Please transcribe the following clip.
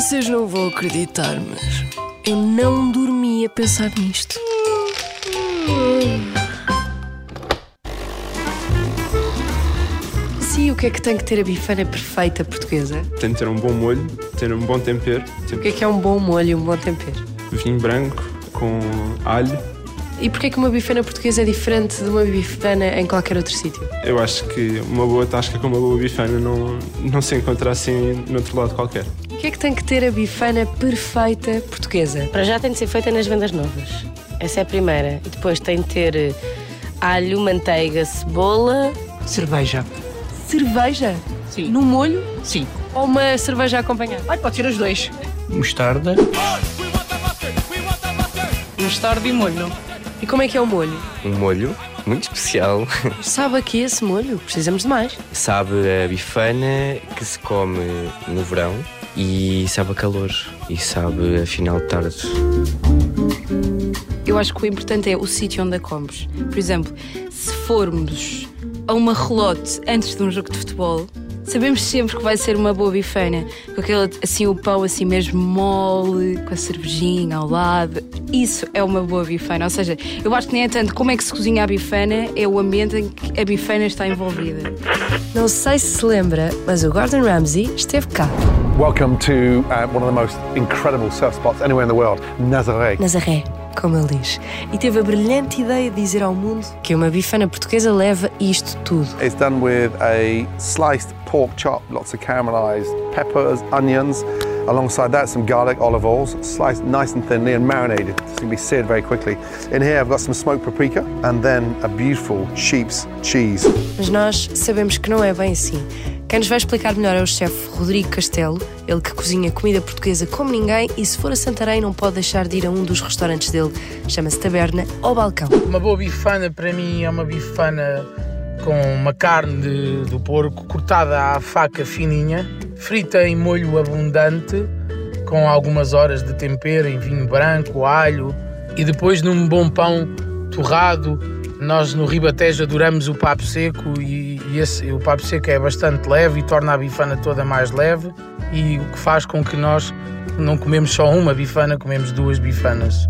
Vocês não vão acreditar, mas eu não dormi a pensar nisto. Sim, o que é que tem que ter a bifana perfeita portuguesa? Tem de ter um bom molho, ter um bom tempero, O que é que é um bom molho e um bom tempero? vinho branco com alho. E porquê é que uma bifana portuguesa é diferente de uma bifana em qualquer outro sítio? Eu acho que uma boa tasca com uma boa bifana não, não se encontra assim noutro lado qualquer. O que é que tem que ter a bifana perfeita portuguesa? Para já tem de ser feita nas vendas novas. Essa é a primeira. E depois tem de ter eh, alho, manteiga, cebola. Cerveja. Cerveja? Sim. No molho? Sim. Ou uma cerveja acompanhada? Ai, pode ser os dois. Mostarda. Mostarda e molho. E como é que é o molho? Um molho muito especial. Sabe aqui esse molho? Precisamos de mais. Sabe a bifana que se come no verão e sabe a calor e sabe a final de tarde. Eu acho que o importante é o sítio onde a comes. Por exemplo, se formos a uma relote antes de um jogo de futebol, sabemos sempre que vai ser uma boa bifana, com aquele assim o pão assim mesmo mole, com a cervejinha ao lado. Isso é uma boa bifana. Ou seja, eu acho que nem é tanto como é que se cozinha a bifana, é o ambiente em que a bifana está envolvida. Não sei se se lembra, mas o Gordon Ramsay esteve cá, Welcome to uh, one of the most incredible surf spots anywhere in the world, Nazaré. Nazaré, como ele diz, e teve a brilhante ideia de dizer ao mundo que uma bifana portuguesa leva isto tudo. It's done with a sliced pork chop, lots of caramelized peppers, onions. Alongside that, some garlic, olive oils, sliced nice and thinly and marinated. It's going to be seared very quickly. In here, I've got some smoked paprika and then a beautiful sheep's cheese. Mas nós sabemos que não é bem assim. Quem nos vai explicar melhor é o chefe Rodrigo Castelo, ele que cozinha comida portuguesa como ninguém e se for a Santarém não pode deixar de ir a um dos restaurantes dele, chama-se Taberna ao Balcão. Uma boa bifana para mim é uma bifana com uma carne de- do porco cortada à faca fininha, frita em molho abundante, com algumas horas de tempero em vinho branco, alho e depois num bom pão torrado. Nós no Ribatejo adoramos o papo seco e, e esse, o papo seco é bastante leve e torna a bifana toda mais leve e o que faz com que nós não comemos só uma bifana, comemos duas bifanas.